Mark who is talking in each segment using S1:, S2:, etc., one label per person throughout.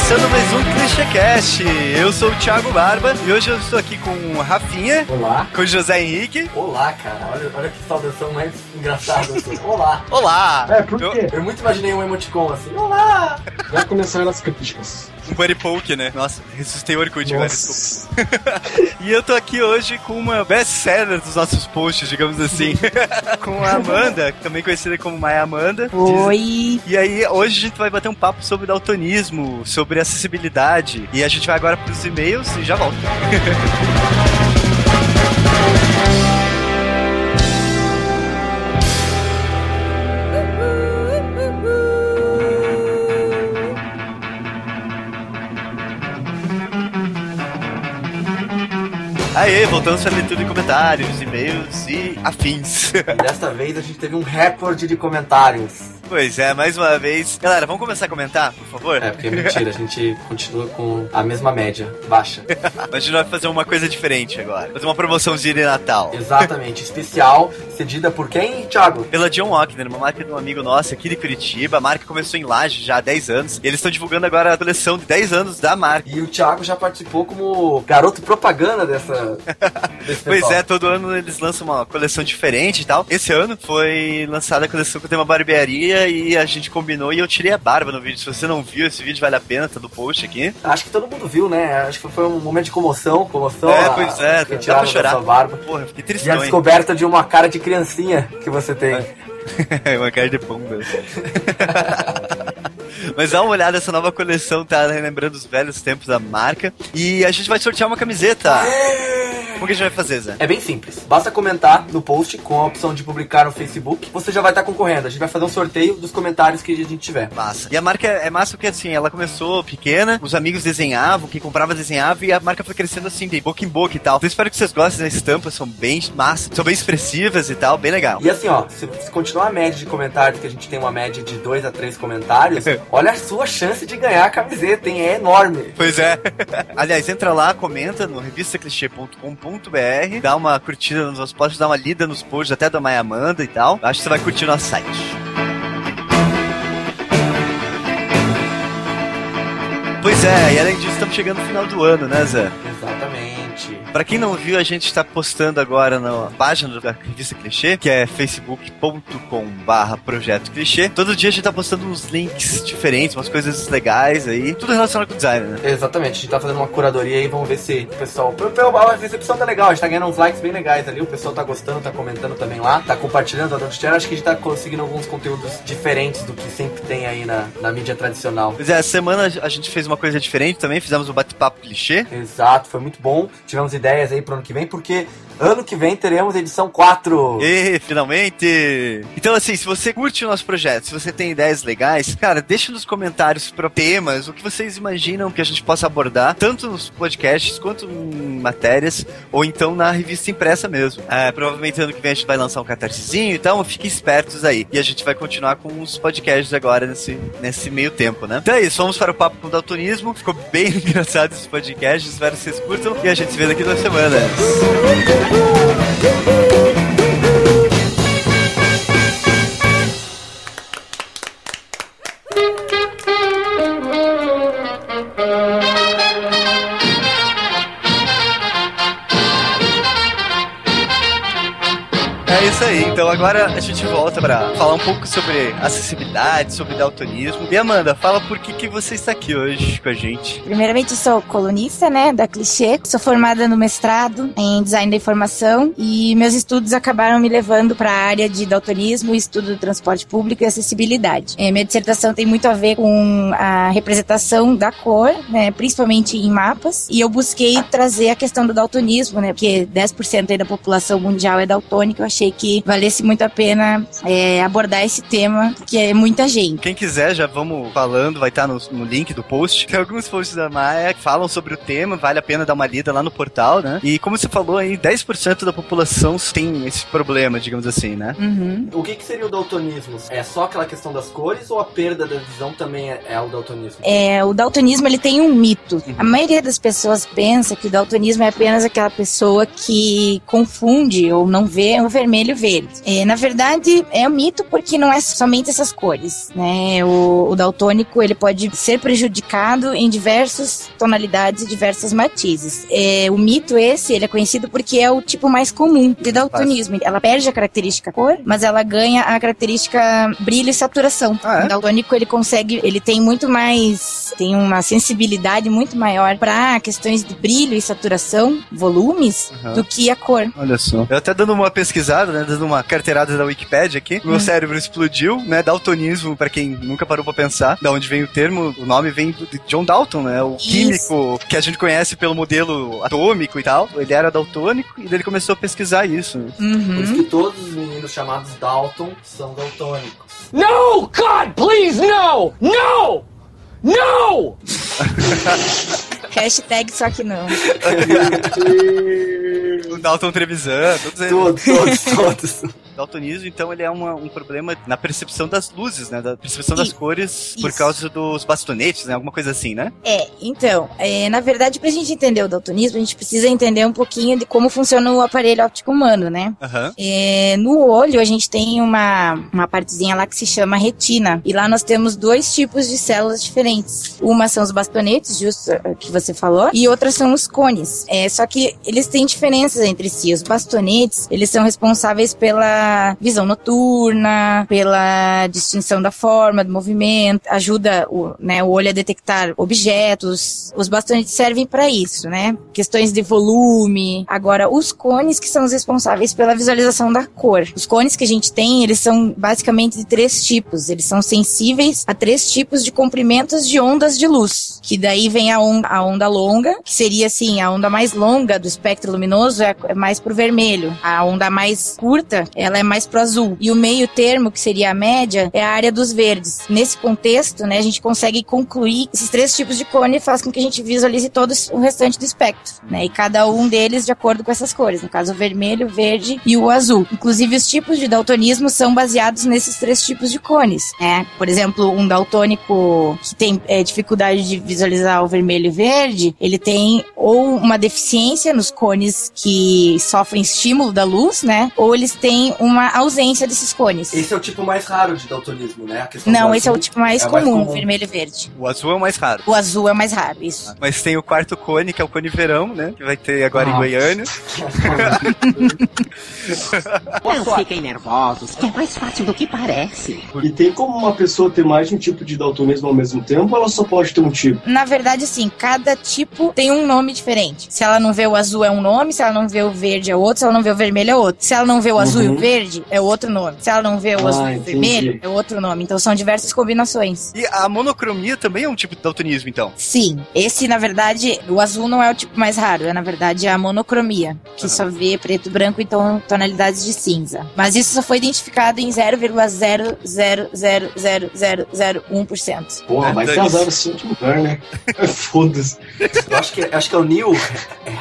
S1: começando mais um ClichêCast. Eu sou o Thiago Barba e hoje eu estou aqui com o Rafinha.
S2: Olá.
S1: Com o José Henrique.
S2: Olá, cara. Olha, olha que saudação mais engraçada. Assim. Olá.
S1: Olá.
S2: É, por quê? Eu, eu muito imaginei um emoticon assim. Olá.
S3: Já começaram as críticas.
S1: Um buddy poke, né? Nossa, ressuscitei o Orkut agora, e eu tô aqui hoje com uma best-seller dos nossos posts, digamos assim. com a Amanda, também conhecida como Maia Amanda.
S4: Oi!
S1: E aí, hoje a gente vai bater um papo sobre daltonismo, sobre acessibilidade. E a gente vai agora pros e-mails e já volta. Aê, voltamos para leitura de comentários, e-mails e afins.
S2: Desta vez a gente teve um recorde de comentários.
S1: Pois é, mais uma vez. Galera, vamos começar a comentar, por favor?
S2: É, porque é mentira, a gente continua com a mesma média, baixa.
S1: Mas a gente vai fazer uma coisa diferente agora. Fazer uma promoçãozinha de Natal.
S2: Exatamente, especial, cedida por quem, Thiago?
S1: Pela John Walkner, uma marca de um amigo nosso aqui de Curitiba. A marca começou em Laje já há 10 anos. E eles estão divulgando agora a coleção de 10 anos da marca.
S2: E o Thiago já participou como garoto propaganda dessa.
S1: pois é, todo ano eles lançam uma coleção diferente e tal. Esse ano foi lançada a coleção com o tema barbearia e a gente combinou e eu tirei a barba no vídeo. Se você não viu, esse vídeo vale a pena, tá do post aqui.
S2: Acho que todo mundo viu, né? Acho que foi um momento de comoção, comoção.
S1: É, pois é, dá pra chorar.
S2: Sua barba.
S1: Porra, fiquei triste.
S2: E a descoberta de uma cara de criancinha que você tem.
S1: É uma cara de pomba. Mas dá uma olhada, essa nova coleção tá relembrando os velhos tempos da marca. E a gente vai sortear uma camiseta. Como que a gente vai fazer, Zé?
S2: É bem simples. Basta comentar no post com a opção de publicar no Facebook. Você já vai estar concorrendo. A gente vai fazer um sorteio dos comentários que a gente tiver.
S1: Massa. E a marca é massa porque assim, ela começou pequena, os amigos desenhavam, quem comprava desenhava e a marca foi crescendo assim, de boca em boca e tal. Então espero que vocês gostem das estampas, são bem massa, são bem expressivas e tal, bem legal.
S2: E assim, ó, se, se continuar a média de comentários, que a gente tem uma média de 2 a 3 comentários, olha a sua chance de ganhar a camiseta, hein? É enorme.
S1: Pois é. Aliás, entra lá, comenta no revistaclichê.com.br, dá uma curtida nos nossos posts, dá uma lida nos posts até da Maia Amanda e tal. Acho que você vai curtir nosso site. Pois é, e além disso, estamos chegando no final do ano, né, Zé?
S2: Exatamente.
S1: Pra quem não viu, a gente está postando agora na página da revista Clichê, que é facebook.com barra projeto clichê. Todo dia a gente tá postando uns links diferentes, umas coisas legais aí, tudo relacionado com design, né?
S2: Exatamente, a gente tá fazendo uma curadoria aí, vamos ver se o pessoal... A recepção tá legal, a gente tá ganhando uns likes bem legais ali, o pessoal tá gostando, tá comentando também lá, tá compartilhando, tá dando share, acho que a gente tá conseguindo alguns conteúdos diferentes do que sempre tem aí na, na mídia tradicional.
S1: Pois é, essa semana a gente fez uma coisa diferente também, fizemos um bate-papo clichê.
S2: Exato, foi muito bom, tivemos ideias aí pro ano que vem, porque ano que vem teremos edição 4.
S1: E finalmente! Então, assim, se você curte o nosso projeto, se você tem ideias legais, cara, deixa nos comentários para temas, o que vocês imaginam que a gente possa abordar, tanto nos podcasts quanto em matérias, ou então na revista impressa mesmo. É, provavelmente ano que vem a gente vai lançar um catarsezinho, então fiquem espertos aí. E a gente vai continuar com os podcasts agora nesse, nesse meio tempo, né? Então é isso, vamos para o papo com o daltonismo. Ficou bem engraçado esse podcast, espero que vocês curtam e a gente se vê daqui duas semanas. Agora a gente volta para falar um pouco sobre acessibilidade, sobre daltonismo. E Amanda, fala por que, que você está aqui hoje com a gente.
S4: Primeiramente, sou colunista, né, da Clichê. Sou formada no mestrado em design da informação e meus estudos acabaram me levando para a área de daltonismo, estudo do transporte público e acessibilidade. É, minha dissertação tem muito a ver com a representação da cor, né, principalmente em mapas, e eu busquei trazer a questão do daltonismo, né, porque 10% aí da população mundial é daltônica, eu achei que valesse muito a pena é, abordar esse tema, que é muita gente.
S1: Quem quiser, já vamos falando, vai estar no, no, link do post. Tem alguns posts da Maia que falam sobre o tema, vale a pena dar uma lida lá no portal, né? E como você falou aí, 10% da população tem esse problema, digamos assim, né?
S4: Uhum.
S2: O que, que seria o daltonismo? É só aquela questão das cores ou a perda da visão também é, é o daltonismo?
S4: É, o daltonismo ele tem um mito. Uhum. A maioria das pessoas pensa que o daltonismo é apenas aquela pessoa que confunde ou não vê o vermelho verde. É, na verdade, é um mito porque não é somente essas cores, né? O, o daltônico, ele pode ser prejudicado em diversas tonalidades e diversas matizes. É, o mito esse, ele é conhecido porque é o tipo mais comum de daltonismo. Ela perde a característica cor, mas ela ganha a característica brilho e saturação.
S1: Ah, é?
S4: O daltônico, ele consegue, ele tem muito mais, tem uma sensibilidade muito maior para questões de brilho e saturação, volumes,
S1: Aham.
S4: do que a cor.
S1: Olha só. Eu até dando uma pesquisada, né? Dando uma carteirada da Wikipedia aqui. Meu cérebro explodiu, né? Daltonismo, pra quem nunca parou pra pensar. Da onde vem o termo, o nome vem de John Dalton, né? O
S4: Isso.
S1: químico que a gente conhece pelo modelo atômico e tal. Ele era daltônico e daí ele começou a pesquisar isso. né?
S2: Por isso
S4: Uhum.
S2: que todos os meninos chamados Dalton são daltônicos.
S3: No! God, please, no! No! No!
S4: Hashtag só que não.
S1: O Dalton Trevisan, todos eles.
S2: Todos, todos, todos.
S1: daltonismo, então, ele é uma- um problema na percepção das luzes, né? Da percepção das
S4: Isso.
S1: cores por
S4: Isso.
S1: causa dos bastonetes, né? Alguma coisa assim, né?
S4: É, então, é, na verdade, pra gente entender o daltonismo, a gente precisa entender um pouquinho de como funciona o aparelho óptico humano, né?
S1: Aham.
S4: É, no olho, a gente tem uma, uma partezinha lá que se chama retina. E lá nós temos dois tipos de células diferentes. Uma são os bastonetes, justo eh, que você falou, e outras são os cones. É, só que eles têm diferenças entre si. Os bastonetes, eles são responsáveis pela visão noturna, pela distinção da forma, do movimento, ajuda o, né, o olho a detectar objetos. Os bastonetes servem para isso, né? Questões de volume. Agora, os cones que são os responsáveis pela visualização da cor. Os cones que a gente tem, eles são basicamente de três tipos. Eles são sensíveis a três tipos de comprimentos de ondas de luz. Que daí vem a onda, a onda longa, que seria assim, a onda mais longa do espectro luminoso é, é mais pro vermelho. A onda mais curta, ela é mais pro azul. E o meio termo, que seria a média, é a área dos verdes. Nesse contexto, né, a gente consegue concluir esses três tipos de cone faz com que a gente visualize todo o restante do espectro, né? E cada um deles de acordo com essas cores, no caso o vermelho, o verde e o azul. Inclusive os tipos de daltonismo são baseados nesses três tipos de cones, né? Por exemplo, um daltônico que tem é, dificuldade de visualizar o vermelho e verde, ele tem ou uma deficiência nos cones que sofrem estímulo da luz, né? Ou eles têm uma ausência desses cones.
S2: Esse é o tipo mais raro de daltonismo, né? A questão
S4: Não, esse é o tipo mais
S2: é o mais
S4: comum,
S2: comum.
S4: vermelho e verde.
S1: O azul é o mais raro.
S4: O azul é o mais raro, isso.
S1: Mas tem o quarto cone, que é o cone verão, né? Que vai ter agora em
S3: Ah.
S1: Goiânia.
S5: Não fiquem nervosos, que é mais fácil do que parece.
S3: E tem como uma pessoa ter mais de um tipo de daltonismo ao mesmo tempo ou ela só pode ter um tipo?
S4: Na verdade, assim, cada tipo tem um nome diferente. Se ela não vê o azul, é um nome. Se ela não vê o verde, é outro. Se ela não vê o vermelho, é outro. Se ela não vê o azul e
S3: Uhum.
S4: o verde, é outro nome. Se ela não vê o
S3: Ah,
S4: azul e o
S3: entendi.
S4: vermelho, é outro nome. Então são diversas combinações.
S1: E a monocromia também é um tipo de daltonismo, então.
S4: Sim, esse na verdade, o azul não é o tipo mais raro, é na verdade a monocromia, que só vê preto e branco e tom- tonalidades de cinza. Mas isso só foi identificado em 0,0000001%.
S3: Porra, vai
S1: É,
S3: casar assim de lugar, né? Foda-se.
S2: Eu acho que, acho que é o Neil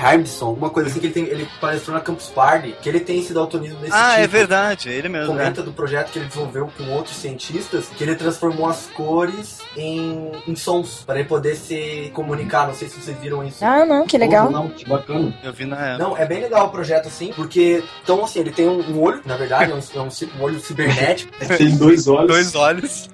S2: Harbison, alguma coisa assim, que ele, tem, ele palestrou na Campus Party, que ele tem esse daltonismo desse
S1: ah,
S2: tipo.
S1: é verdade, é ele mesmo, né?
S2: Comenta do projeto que ele desenvolveu com outros cientistas, que ele transformou as cores em, em sons, para ele poder se comunicar. Não sei se vocês viram isso.
S4: Ah, não, que legal.
S3: Porra, não, que bacana.
S1: Eu vi na
S2: Não, é bem legal o projeto assim, porque, então assim, ele tem um, um olho, na verdade, é um, é um um olho cibernético,
S3: Tem dois olhos.
S1: dois olhos.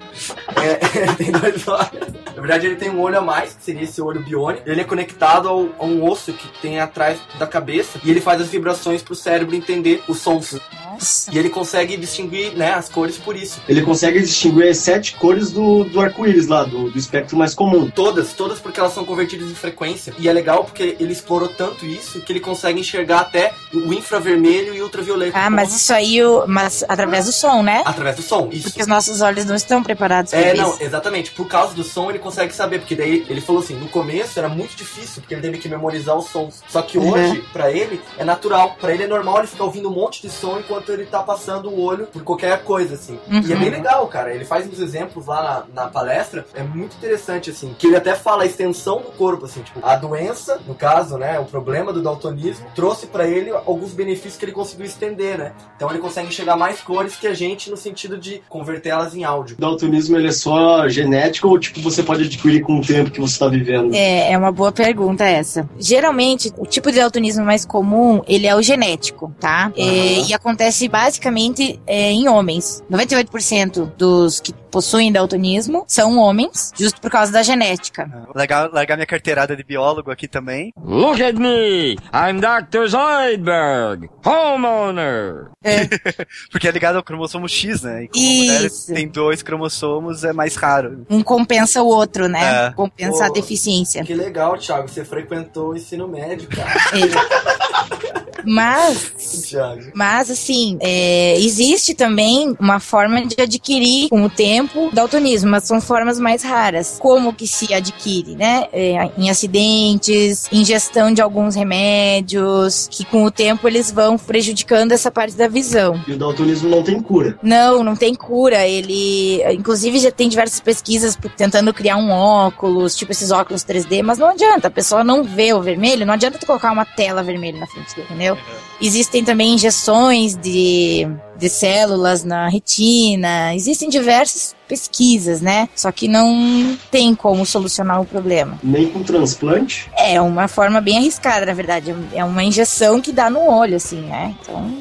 S2: É, tem dois olhos. Na verdade, ele tem um olho a mais, que seria esse olho biônico. Ele é conectado ao, a um osso que tem atrás da cabeça e ele faz as vibrações pro cérebro entender os sons.
S4: Nossa.
S2: E ele consegue distinguir né, as cores por isso.
S3: Ele consegue distinguir as sete cores do, do arco-íris lá, do, do espectro mais comum.
S2: Todas, todas porque elas são convertidas em frequência. E é legal porque ele explorou tanto isso que ele consegue enxergar até o infravermelho e ultravioleta.
S4: Ah, mas isso aí, o- mas através do som, né?
S2: Através do som, isso.
S4: Porque os nossos olhos não estão preparados para
S2: É,
S4: isso.
S2: não, exatamente. Por causa do som, ele consegue saber. Porque daí ele falou assim: no começo era muito difícil, porque ele teve que memorizar os sons. Só que
S4: Uhum.
S2: hoje, pra ele, é natural. Pra ele é normal ele ficar ouvindo um monte de som enquanto ele tá passando o olho por qualquer coisa, assim. E é
S4: Uhum.
S2: bem legal, cara. Ele faz uns exemplos lá na, na palestra. É muito interessante, assim. Que ele até fala a extensão do corpo, assim. Tipo, a doença, no caso, né? O problema do daltonismo, trouxe pra ele alguns benefícios que ele conseguiu estender, né? Então ele consegue enxergar mais cores que a gente no sentido de convertê-las em áudio.
S3: O daltonismo ele é só genético ou tipo você pode adquirir com o tempo que você tá vivendo?
S4: É, é uma boa pergunta essa. Geralmente, o tipo de daltonismo mais comum, ele é o genético, tá? É, e acontece basicamente é, em homens. 98% dos que possuem daltonismo são homens, justo por causa da genética.
S1: Largar, largar minha carteirada de biólogo aqui também.
S6: Look at me! I'm Dr. Zoidberg, homeowner!
S1: Porque é ligado ao cromossomo X, né? E como a mulher
S4: Isso.
S1: tem dois cromossomos, é mais raro.
S4: Um compensa o outro, né?
S1: É.
S4: Compensa a
S2: Pô,
S4: deficiência.
S2: Que legal, Thiago. Você frequentou o ensino médio, cara.
S4: É. Mas. Mas, assim, é, existe também uma forma de adquirir com o tempo daltonismo, mas são formas mais raras. Como que se adquire, né? É, em acidentes, ingestão de alguns remédios, que com o tempo eles vão prejudicando essa parte da visão.
S3: E o daltonismo não tem cura.
S4: Não, não tem cura. Ele, inclusive, já tem diversas pesquisas tentando criar um óculos, tipo esses óculos 3D, mas não adianta. A pessoa não vê o vermelho, não adianta tu colocar uma tela vermelha na frente dele, entendeu? Existem também injeções de, de células na retina. Existem diversas pesquisas, né? Só que não tem como solucionar o problema.
S3: Nem com transplante.
S4: É uma forma bem arriscada, na verdade. É uma injeção que dá no olho, assim, né? Então.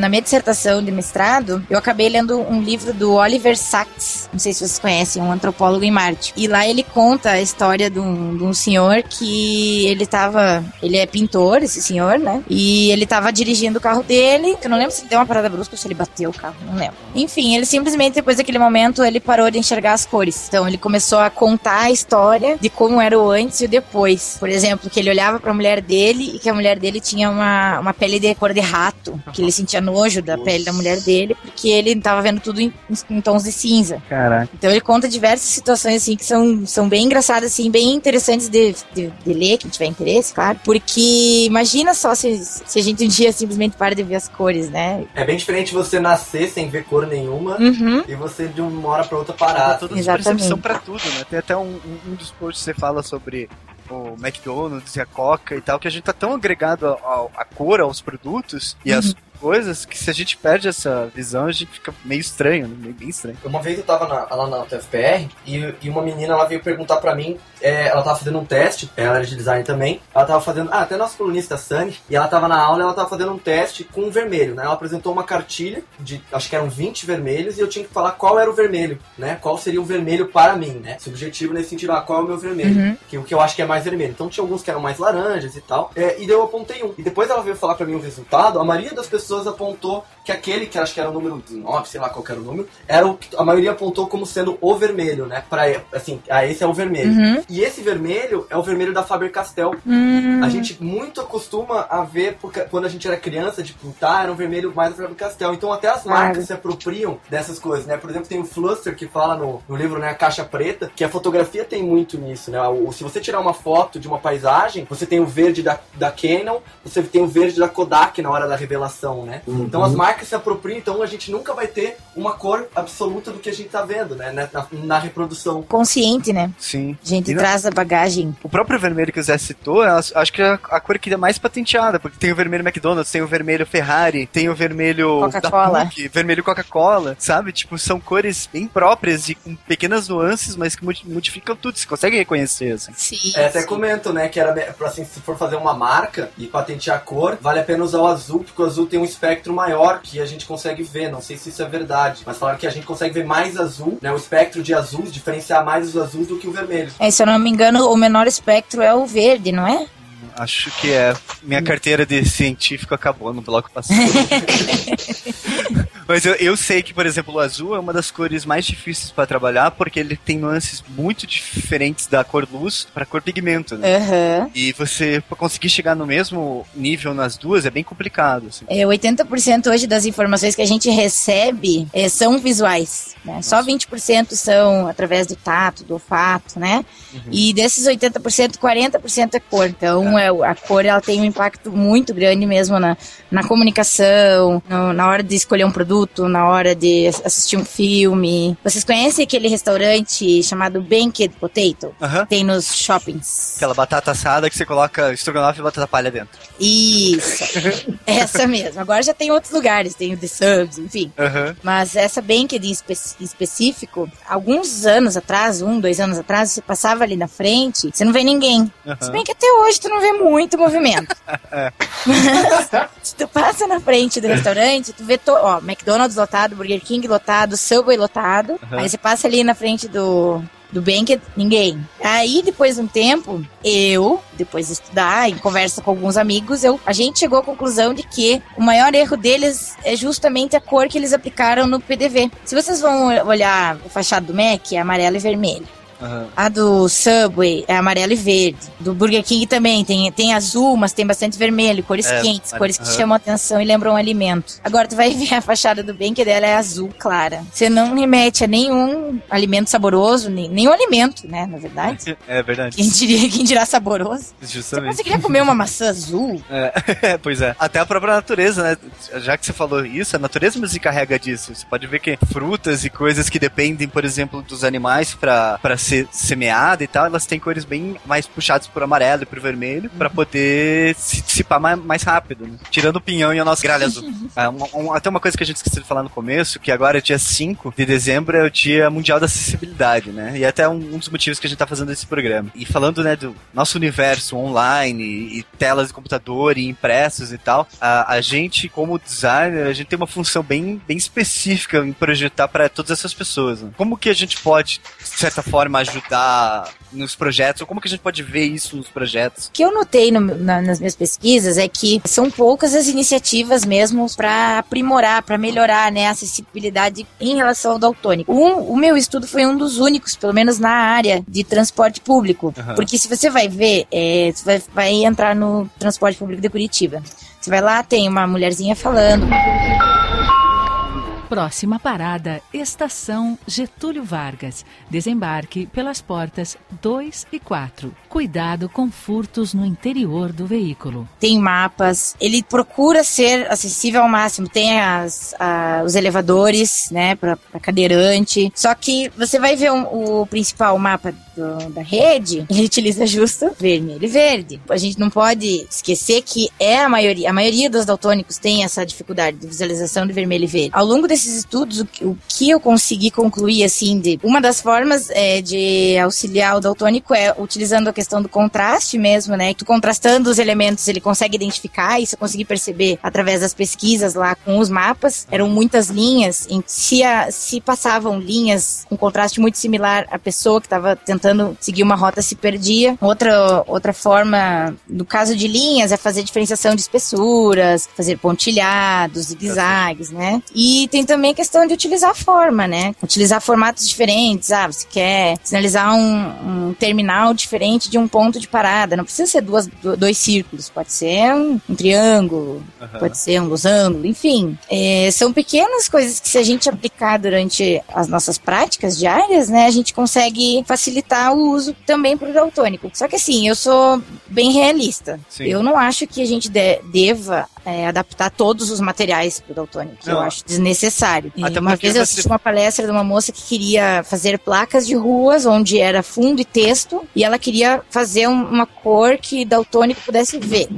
S4: Na minha dissertação de mestrado, eu acabei lendo um livro do Oliver Sacks, não sei se vocês conhecem, um antropólogo em Marte. E lá ele conta a história de um, de um senhor que ele tava. Ele é pintor, esse senhor, né? E ele tava dirigindo o carro dele. Eu não lembro se ele deu uma parada brusca ou se ele bateu o carro, não lembro. Enfim, ele simplesmente, depois daquele momento, ele parou de enxergar as cores. Então ele começou a contar a história de como era o antes e o depois. Por exemplo, que ele olhava pra mulher dele e que a mulher dele tinha uma, uma pele de cor de rato. Que ele sentia nojo da pele da mulher dele, porque ele tava vendo tudo em, em tons de cinza.
S1: Caraca.
S4: Então ele conta diversas situações assim que são, são bem engraçadas, assim, bem interessantes de, de, de ler, quem tiver interesse, claro. Porque imagina só se, se a gente um dia simplesmente para de ver as cores, né?
S2: É bem diferente você nascer sem ver cor nenhuma
S4: Uhum.
S2: e você de uma hora pra outra parar.
S1: toda percepção pra tudo, né? Tem até um, um, um dos posts que você fala sobre o McDonald's e a Coca e tal, que a gente tá tão agregado à cor, aos produtos e às coisas, que se a gente perde essa visão, a gente fica meio estranho, né? Meio bem estranho.
S2: Uma vez eu tava na- lá na UTFPR e, e uma menina ela veio perguntar pra mim, é, ela tava fazendo um teste, ela era de design também, ela tava fazendo, ah, até nossa colunista Sunny, e ela tava na aula e ela tava fazendo um teste com um vermelho, né? Ela apresentou uma cartilha de, acho que eram 20 vermelhos e eu tinha que falar qual era o vermelho, né? Qual seria o vermelho para mim, né? Subjetivo nesse sentido, ah, qual é o meu vermelho?
S4: Uhum.
S2: Que o que eu acho que é mais vermelho. Então tinha alguns que eram mais laranjas e tal, é, e daí eu apontei um. E depois ela veio falar pra mim o resultado, a maioria das pessoas apontou que aquele, que acho que era o número 9, sei lá qual que era o número, era o que a maioria apontou como sendo o vermelho, né? Pra, assim, ah, esse é o vermelho.
S4: Uhum.
S2: E esse vermelho é o vermelho da Faber-Castell.
S4: Hum,
S2: A gente muito acostuma a ver, porque quando a gente era criança, de pintar, era um vermelho mais da Faber-Castell. Então até as marcas se apropriam dessas coisas, né? Por exemplo, tem o Fluster que fala no, no livro, né, a caixa preta, que a fotografia tem muito nisso, né? O, se você tirar uma foto de uma paisagem, você tem o verde da, da Canon, você tem o verde da Kodak na hora da revelação, né?
S3: Uhum.
S2: Então as marcas se apropriam, então a gente nunca vai ter uma cor absoluta do que a gente tá vendo, né? Na, na reprodução.
S4: consciente, né?
S1: Sim.
S4: A gente
S1: E não-
S4: traz a bagagem.
S1: O próprio vermelho que o Zé citou, acho que é a cor que é mais patenteada, porque tem o vermelho McDonald's, tem o vermelho Ferrari, tem o vermelho
S4: Coca-Cola.
S1: da PUC, vermelho Coca-Cola, sabe? Tipo, são cores bem próprias e com pequenas nuances, mas que modi- modificam tudo, você consegue reconhecer, assim.
S4: Sim.
S2: É, até comento, né, que era assim, se for fazer uma marca e patentear a cor, vale a pena usar o azul, porque o azul tem um espectro maior que a gente consegue ver. Não sei se isso é verdade, mas falaram que a gente consegue ver mais azul, né, o espectro de azuis, diferenciar mais os azuis do que o vermelho.
S4: É, se eu não me engano, o menor espectro é o verde, não é?
S1: Acho que é. Minha carteira de científico acabou no bloco passado. Mas eu, eu sei que, por exemplo, o azul é uma das cores mais difíceis para trabalhar, porque ele tem nuances muito diferentes da cor luz para cor pigmento, né?
S4: Aham.
S1: E você conseguir chegar no mesmo nível nas duas é bem complicado. Assim.
S4: É, 80% hoje das informações que a gente recebe é, são visuais. Né? Só 20% são através do tato, do olfato, né? E desses 80%, 40% é cor. Então, é, a cor ela tem um impacto muito grande mesmo na, na comunicação, no- na hora de escolher um produto, na hora de assistir um filme. Vocês conhecem aquele restaurante chamado Banked Potato? Tem nos shoppings.
S1: Aquela batata assada que você coloca estrogonofe e batata palha dentro.
S4: Isso. essa mesmo. Agora já tem outros lugares, tem o The Subs, enfim. Mas essa Banked em espe- em específico, alguns anos atrás, um, dois anos atrás, você passava ali na frente, você não vê ninguém. Se bem que até hoje tu não vê muito movimento. Mas tu passa na frente do restaurante, tu vê, to ó, McDonald's lotado, Burger King lotado, Subway lotado. Aí você passa ali na frente do, do Banked, ninguém. Aí, depois de um tempo, eu, depois de estudar, em conversa com alguns amigos, eu, a gente chegou à conclusão de que o maior erro deles é justamente a cor que eles aplicaram no PDV. Se vocês vão olhar a fachada do Mac, é amarelo e vermelho.
S1: Aham.
S4: A do Subway é amarelo e verde. Do Burger King também tem, tem azul, mas tem bastante vermelho, cores
S1: É,
S4: quentes, cores que chamam atenção e lembram um alimento. Agora tu vai ver a fachada do bem que dela é azul clara. Você não remete a nenhum alimento saboroso, nem, nenhum alimento, né, na verdade.
S1: É verdade.
S4: Quem diria, quem dirá saboroso? Você
S1: Justamente.
S4: conseguiria comer uma maçã azul?
S1: É, pois é. Até a própria natureza, né? Já que você falou isso, a natureza mesmo se carrega disso. Você pode ver que frutas e coisas que dependem, por exemplo, dos animais pra pra ser semeada e tal, elas têm cores bem mais puxadas pro amarelo e pro vermelho pra poder se dissipar mais, mais rápido, né? Tirando o pinhão e o nosso gralha azul. Um- um- até uma coisa que a gente esqueceu de falar no começo, que agora é dia 5 de dezembro, é o Dia Mundial da Acessibilidade, né? E é até um, um dos motivos que a gente tá fazendo esse programa. E falando, né, do nosso universo online e, e telas de computador e impressos e tal, a, a gente, como designer, a gente tem uma função bem, bem específica em projetar para todas essas pessoas. Né? Como que a gente pode, de certa forma, ajudar nos projetos? Ou como que a gente pode ver isso nos projetos?
S4: O que eu notei no- na- nas minhas pesquisas é que são poucas as iniciativas mesmo para aprimorar, para melhorar né, a acessibilidade em relação ao daltônico. Um, o meu estudo foi um dos únicos, pelo menos na área de transporte público.
S1: Aham.
S4: Porque se você vai ver, é, você vai, vai entrar no transporte público de Curitiba. Você vai lá, tem uma mulherzinha falando.
S7: Próxima parada, Estação Getúlio Vargas. Desembarque pelas portas 2 e 4. Cuidado com furtos no interior do veículo.
S4: tem mapas, ele procura ser acessível ao máximo. Tem as, a- os elevadores, né, para cadeirante. Só que você vai ver um- o principal mapa do- da rede, ele utiliza justo vermelho e verde. A gente não pode esquecer que é a maioria, a maioria dos daltônicos tem essa dificuldade de visualização de vermelho e verde. Ao longo desses estudos, o, que- eu consegui concluir, assim, de uma das formas é, de auxiliar o daltônico é utilizando a questão do contraste mesmo, né? Tu contrastando os elementos, ele consegue identificar, isso eu consegui perceber através das pesquisas lá com os mapas. Eram muitas linhas, em, se, a- se passavam linhas com contraste muito similar, a pessoa que estava tentando seguir uma rota se perdia. Outra, outra forma, no caso de linhas, é fazer diferenciação de espessuras, fazer pontilhados, zigue-zagues, né? E tem também a questão de utilizar a forma, né? Utilizar formatos diferentes. Ah, você quer sinalizar um, um terminal diferente de um ponto de parada. Não precisa ser duas, do- dois círculos, pode ser um, um triângulo, pode ser um losango, enfim. É, são pequenas coisas que se a gente aplicar durante as nossas práticas diárias, né, a gente consegue facilitar o uso também para o daltônico. Só que assim, eu sou bem realista.
S1: Sim.
S4: Eu não acho que a gente de- deva é, adaptar todos os materiais para o daltônico. Eu
S1: Não.
S4: acho desnecessário. E
S1: Até
S4: uma vez eu
S1: você-
S4: assisti uma palestra de uma moça que queria fazer placas de ruas onde era fundo e texto e ela queria fazer um- uma cor que daltônico pudesse ver.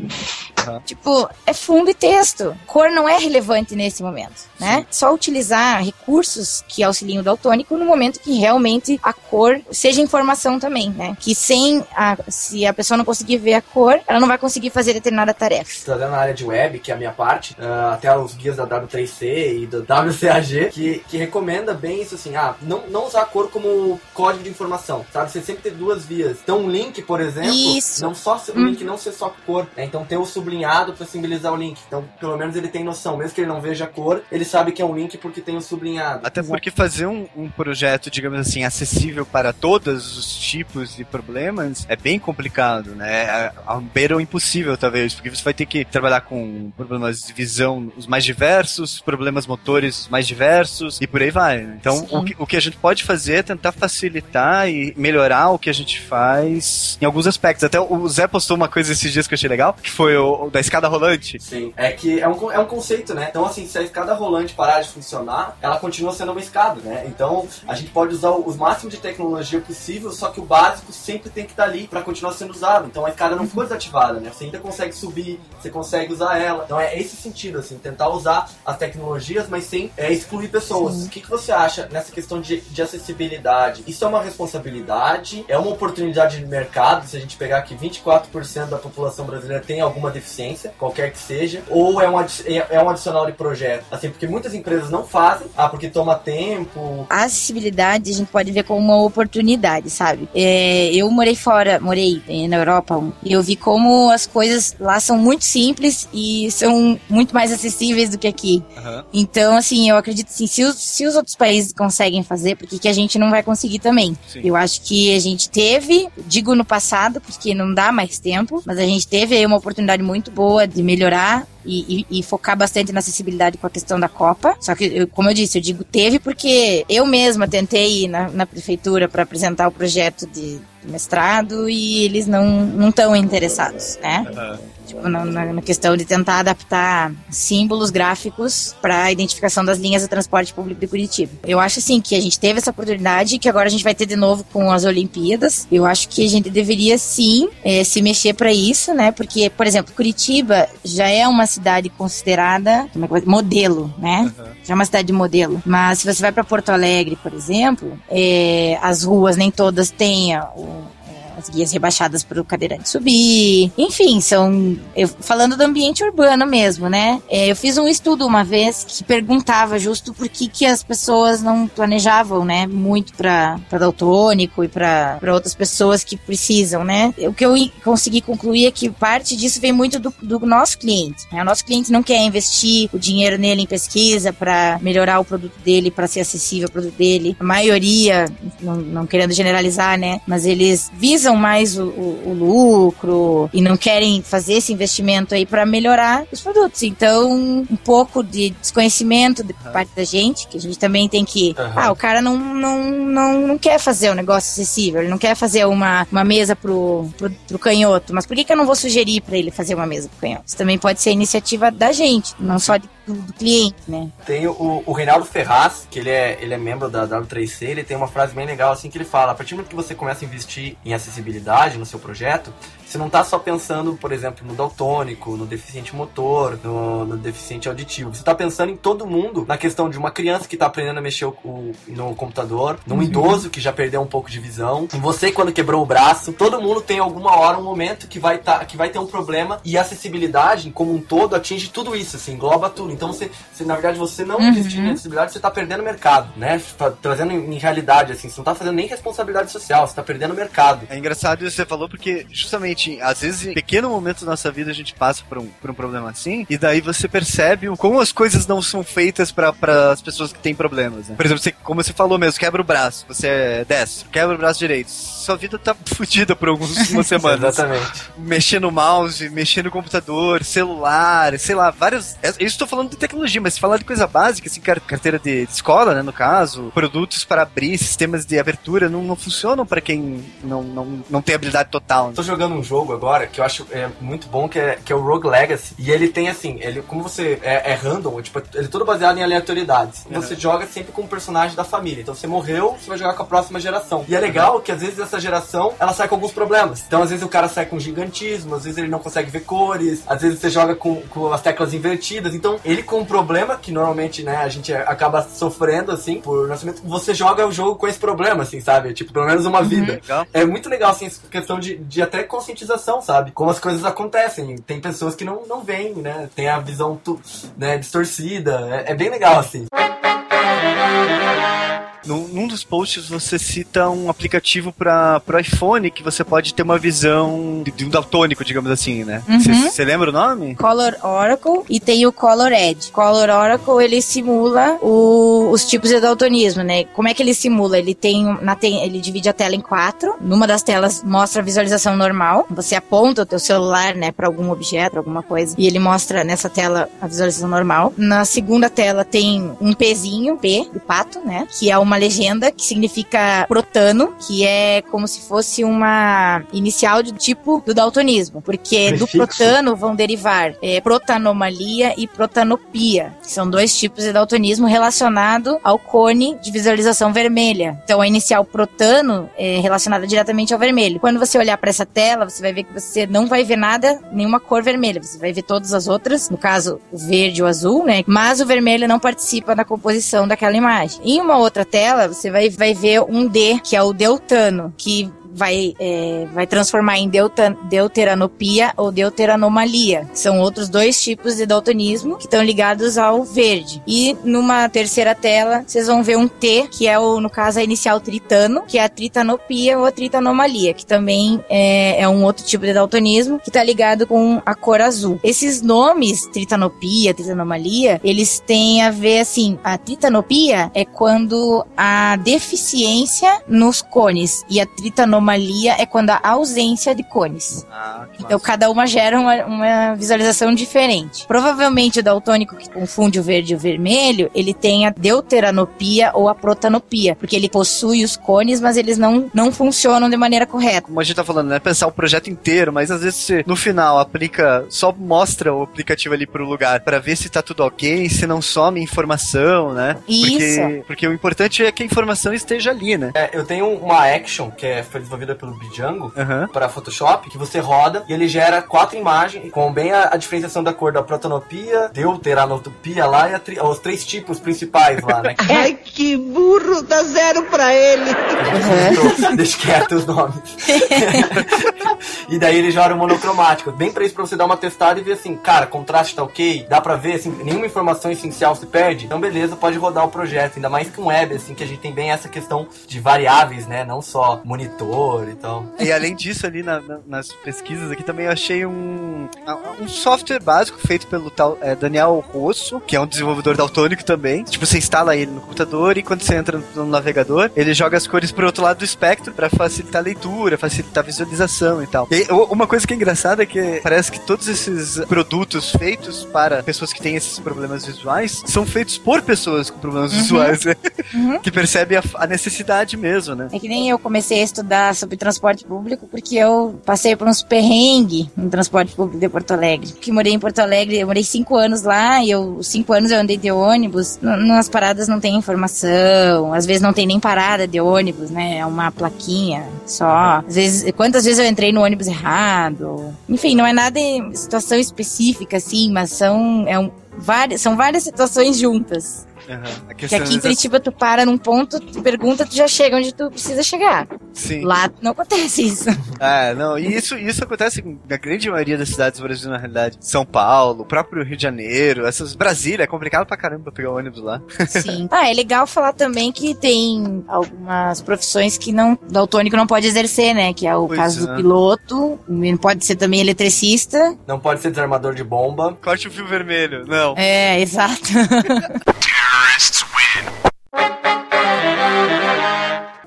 S4: Tipo, é fundo e texto. Cor não é relevante nesse momento, né? Só utilizar recursos que auxiliem o daltônico no momento que realmente a cor seja informação também, né? Que sem a, se a pessoa não conseguir ver a cor, ela não vai conseguir fazer determinada tarefa.
S2: trazendo na área de web, que é a minha parte, ah, até os guias da W3C e do WCAG, que, que recomenda bem isso assim, ah, não, não usar a cor como código de informação, sabe? Você sempre ter duas vias. Então um link, por exemplo,
S4: Isso.
S2: não só ser- o link não ser só cor, né? Então ter o sublinhado para simbolizar o link. Então, pelo menos ele tem noção, mesmo que ele não veja a cor, ele sabe que é um link porque tem o sublinhado.
S1: Até porque fazer um, um projeto, digamos assim, acessível para todos os tipos de problemas é bem complicado, né? É a beira o impossível, talvez, porque você vai ter que trabalhar com problemas de visão os mais diversos, problemas motores os mais diversos e por aí vai. Então, o que, o que a gente pode fazer é tentar facilitar e melhorar o que a gente faz em alguns aspectos. Até o Zé postou uma coisa esses dias que eu achei legal, que foi o, da escada rolante.
S2: Sim. É que é um, é um conceito, né? Então, assim, se a escada rolante parar de funcionar, ela continua sendo uma escada, né? Então, a gente pode usar o, os máximos de tecnologia possível, só que o básico sempre tem que estar ali para continuar sendo usado. Então, a escada não ficou desativada, né? Você ainda consegue subir, você consegue usar ela. Então, é esse sentido, assim, tentar usar as tecnologias, mas sem é, excluir pessoas. O que, que você acha nessa questão de, de acessibilidade? Isso é uma responsabilidade? É uma oportunidade de mercado? Se a gente pegar que 24% da população brasileira tem alguma deficiência, qualquer que seja, ou é um, é é um adicional de projeto? Assim, porque muitas empresas não fazem, ah, porque toma tempo.
S4: A acessibilidade a gente pode ver como uma oportunidade, sabe? É, eu morei fora, morei eh, na Europa e eu vi como as coisas lá são muito simples e são muito mais acessíveis do que aqui. Então, assim, eu acredito assim, se os, se os outros países conseguem fazer, por que, que a gente não vai conseguir também?
S1: Sim.
S4: Eu acho que a gente teve, digo no passado, porque não dá mais tempo, mas a gente teve aí uma oportunidade muito boa de melhorar e, e- e focar bastante na acessibilidade com a questão da Copa. Só que, eu- como eu disse, eu digo teve porque eu mesma tentei ir na, na prefeitura para apresentar o projeto de mestrado e eles não estão interessados, né? Tipo, na, na- questão de tentar adaptar símbolos gráficos para a identificação das linhas de transporte público de Curitiba. Eu acho assim que a gente teve essa oportunidade e que agora a gente vai ter de novo com as Olimpíadas. Eu acho que a gente deveria sim eh, se mexer para isso, né? Porque, por exemplo, Curitiba já é uma cidade considerada é modelo, né? Já é uma cidade de modelo. Mas se você vai para Porto Alegre, por exemplo, eh, as ruas nem todas têm o, as guias rebaixadas para o cadeirante subir. Enfim, são. eu- falando do ambiente urbano mesmo, né? É, eu fiz um estudo uma vez que perguntava justo por que, que as pessoas não planejavam, né? Muito para daltônico e para outras pessoas que precisam, né? O que eu consegui concluir é que parte disso vem muito do, do nosso cliente. Né? O nosso cliente não quer investir o dinheiro nele em pesquisa para melhorar o produto dele, para ser acessível ao produto dele. A maioria, não, não querendo generalizar, né? Mas eles visam mais o, o- o lucro e não querem fazer esse investimento aí para melhorar os produtos. Então, um pouco de desconhecimento de parte da gente, que a gente também tem que.
S2: Aham.
S4: Ah, o cara não, não, não, não quer fazer um negócio acessível, ele não quer fazer uma, uma mesa pro, pro, pro canhoto. Mas por que, que eu não vou sugerir para ele fazer uma mesa pro canhoto? Isso também pode ser iniciativa da gente, não só de- do, do cliente, né?
S2: Tem o, o Reinaldo Ferraz, que ele é, ele é membro da W3C, ele tem uma frase bem legal assim que ele fala: a partir do momento que você começa a investir em acessibilidade no seu projeto, você não está só pensando, por exemplo, no daltônico, no deficiente motor, no, no deficiente auditivo. Você está pensando em todo mundo, na questão de uma criança que está aprendendo a mexer o- o- no computador, num idoso que já perdeu um pouco de visão, em você quando quebrou o braço. Todo mundo tem alguma hora um momento que vai, tá, que vai ter um problema e a acessibilidade, como um todo, atinge tudo isso, assim, engloba tudo. Então, você, você, na verdade, você não
S4: Uhum.
S2: investir em acessibilidade, você está perdendo mercado, né? Fa- Trazendo em, em realidade, assim, você não está fazendo nem responsabilidade social, você está perdendo mercado.
S1: É engraçado isso que você falou, porque justamente, às vezes, em pequeno momento da nossa vida, a gente passa por um, por um problema assim, e daí você percebe como as coisas não são feitas para as pessoas que têm problemas. né? Por exemplo, você, como você falou mesmo, quebra o braço, você é destro, quebra o braço direito. Sua vida tá fodida por algumas semanas.
S2: Exatamente.
S1: mexer no mouse, mexer no computador, celular, sei lá, vários. é- Eu estou falando de tecnologia, mas se falar de coisa básica, assim, car- carteira de de escola, né, no caso, produtos para abrir, sistemas de abertura, não, não funcionam para quem não, não, não tem habilidade total. né?
S2: Tô jogando um jogo agora que eu acho é, muito bom, que é, que é o Rogue Legacy. E ele tem assim, ele, como você é, é random, tipo, ele é todo baseado em aleatoriedades. E Você joga sempre com um personagem da família. Então você morreu, você vai jogar com a próxima geração. E é legal que às vezes essa geração ela sai com alguns problemas. Então às vezes o cara sai com gigantismo, às vezes ele não consegue ver cores, às vezes você joga com, com as teclas invertidas. Então ele com um problema que normalmente né, a gente acaba sofrendo assim por nascimento, você joga o jogo com esse problema, assim, sabe? Tipo, pelo menos uma vida.
S1: Legal.
S2: É muito legal, assim, essa questão de, de até sabe? Como as coisas acontecem. Tem pessoas que não, não veem, né? Tem a visão né, distorcida. É, é bem legal, assim.
S1: Num, num dos posts você cita um aplicativo para o iPhone que você pode ter uma visão de, de um daltônico, digamos assim, né?
S4: Uhum.
S1: Você lembra o nome?
S4: Color Oracle e tem o Color Edge. Color Oracle ele simula o- os tipos de daltonismo, né? Como é que ele simula? Ele tem na ele divide a tela em quatro. Numa das telas mostra a visualização normal. Você aponta o teu celular, né, para algum objeto, alguma coisa, e ele mostra nessa tela a visualização normal. Na segunda tela tem um Pzinho, P de pato, né, que é uma uma legenda que significa protano, que é como se fosse uma inicial de tipo do daltonismo, porque do
S3: Prefixo.
S4: protano vão derivar é, protanomalia e protanopia, que são dois tipos de daltonismo relacionado ao cone de visualização vermelha. Então a inicial protano é relacionada diretamente ao vermelho. Quando você olhar para essa tela, você vai ver que você não vai ver nada, nenhuma cor vermelha. Você vai ver todas as outras, no caso o verde e o azul, né? Mas o vermelho não participa da composição daquela imagem. Em uma outra tela, você vai, vai ver um D, que é o deutano, que vai, é, vai transformar em deuteranopia ou deuteranomalia. São outros dois tipos de daltonismo que estão ligados ao verde. E numa terceira tela, vocês vão ver um T, que é, o, no caso, a inicial tritano, que é a tritanopia ou a tritanomalia, que também é, é um outro tipo de daltonismo que está ligado com a cor azul. Esses nomes, tritanopia, tritanomalia, eles têm a ver, assim, a tritanopia é quando a deficiência nos cones e a tritanomalia é quando a ausência de cones.
S1: Ah,
S4: Então cada uma gera uma, uma visualização diferente. Provavelmente o daltônico que confunde o verde e o vermelho, ele tem a deuteranopia ou a protanopia, porque ele possui os cones, mas eles não, não funcionam de maneira correta.
S1: como a gente tá falando, né? Pensar o projeto inteiro, mas às vezes você, no final, aplica, só mostra o aplicativo ali pro lugar pra ver se tá tudo ok, se não some informação, né?
S4: Isso.
S1: Porque, porque o importante é que a informação esteja ali, né?
S2: É, eu tenho uma action que é, desenvolvida pelo Bijango
S1: Aham.
S2: para Photoshop, que você roda e ele gera quatro imagens com bem a, a diferenciação da cor da protonopia, deuteranopia lá e a tri- os três tipos principais lá, né?
S8: Ai, que burro, dá zero pra ele.
S2: Então, Deixa quieto os nomes. e daí ele joga o monocromático. Bem pra isso, pra você dar uma testada e ver assim, cara, contraste tá ok, dá pra ver, assim, nenhuma informação essencial se perde. Então, beleza, pode rodar o projeto. Ainda mais um web, assim, que a gente tem bem essa questão de variáveis, né? Não só monitor e tal.
S1: E além disso, ali na- na- nas pesquisas aqui também eu achei um, um software básico feito pelo tal é, Daniel Rosso, que é um desenvolvedor daltônico também. Tipo, você instala ele no computador e quando você entra no navegador, ele joga as cores pro outro lado do espectro pra facilitar a leitura, facilitar a visualização e tal. E uma coisa que é engraçada é que parece que todos esses produtos feitos para pessoas que têm esses problemas visuais são feitos por pessoas com problemas visuais, né?
S4: Uhum.
S1: que percebem a, a necessidade mesmo, né?
S4: É que nem eu comecei a estudar sobre transporte público porque eu passei por uns perrengues no transporte público de Porto Alegre. Que morei em Porto Alegre, eu morei cinco anos lá e eu, cinco anos eu andei de ônibus. Nas paradas não tem informação, às vezes não tem nem parada de ônibus, né? É uma plaquinha só. Às vezes, quantas vezes eu entrei no ônibus errado? Enfim, não é nada em situação específica assim, mas são, é um, várias, são várias situações juntas.
S1: A
S4: Que aqui em
S1: é-
S4: Curitiba tu para num ponto, tu pergunta, tu já chega onde tu precisa chegar.
S1: Sim.
S4: Lá não acontece isso.
S1: É, não, e isso, isso acontece na grande maioria das cidades do Brasil, na realidade. São Paulo, o próprio Rio de Janeiro, essas. Brasília, é complicado pra caramba pegar ônibus lá.
S4: Sim. Ah, é legal falar também que tem algumas profissões que não, daltônico não pode exercer, né? Que é o
S1: Pois
S4: caso
S1: é.
S4: do piloto, ele pode ser também eletricista.
S2: Não pode ser desarmador de bomba.
S1: Corte o fio vermelho. Não.
S4: É, exato. terrorists win.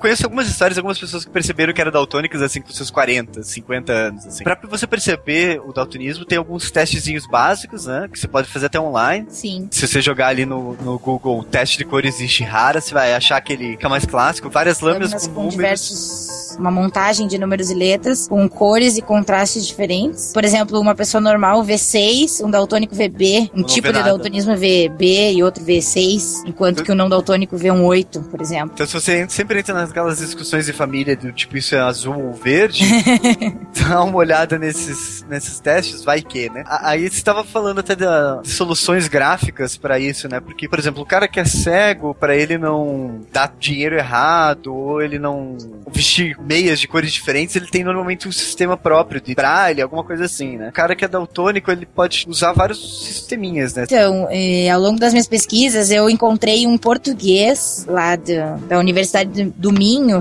S1: Conheço algumas histórias, algumas pessoas que perceberam que eram daltônicas assim com seus 40, 50 anos, assim. Pra você perceber o daltonismo, tem alguns testezinhos básicos, né? Que você pode fazer até online.
S4: Sim.
S1: Se você jogar ali no, no Google teste de cores Ishihara, você vai achar aquele que é mais clássico, várias lâminas
S4: Lâminas
S1: com,
S4: com
S1: números.
S4: diversos. Uma montagem de números e letras com cores e contrastes diferentes. Por exemplo, uma pessoa normal vê 6, um daltônico vê B, um
S1: Não
S4: tipo de
S1: nada.
S4: daltonismo vê B e outro vê 6, enquanto que o não daltônico vê um 8, por exemplo.
S1: Então, se você sempre entra naquelas discussões de família do tipo isso é azul ou verde, dá uma olhada nesses, nesses testes, vai que, né? Aí você estava falando até da- de soluções gráficas pra isso, né? Porque, por exemplo, o cara que é cego, pra ele não dar dinheiro errado, ou ele não vestir meias de cores diferentes, ele tem normalmente um sistema próprio de braille, alguma coisa assim, né? O cara que é daltônico, ele pode usar vários sisteminhas, né?
S4: Então, eh, ao longo das minhas pesquisas, eu encontrei um português lá do- da Universidade do- do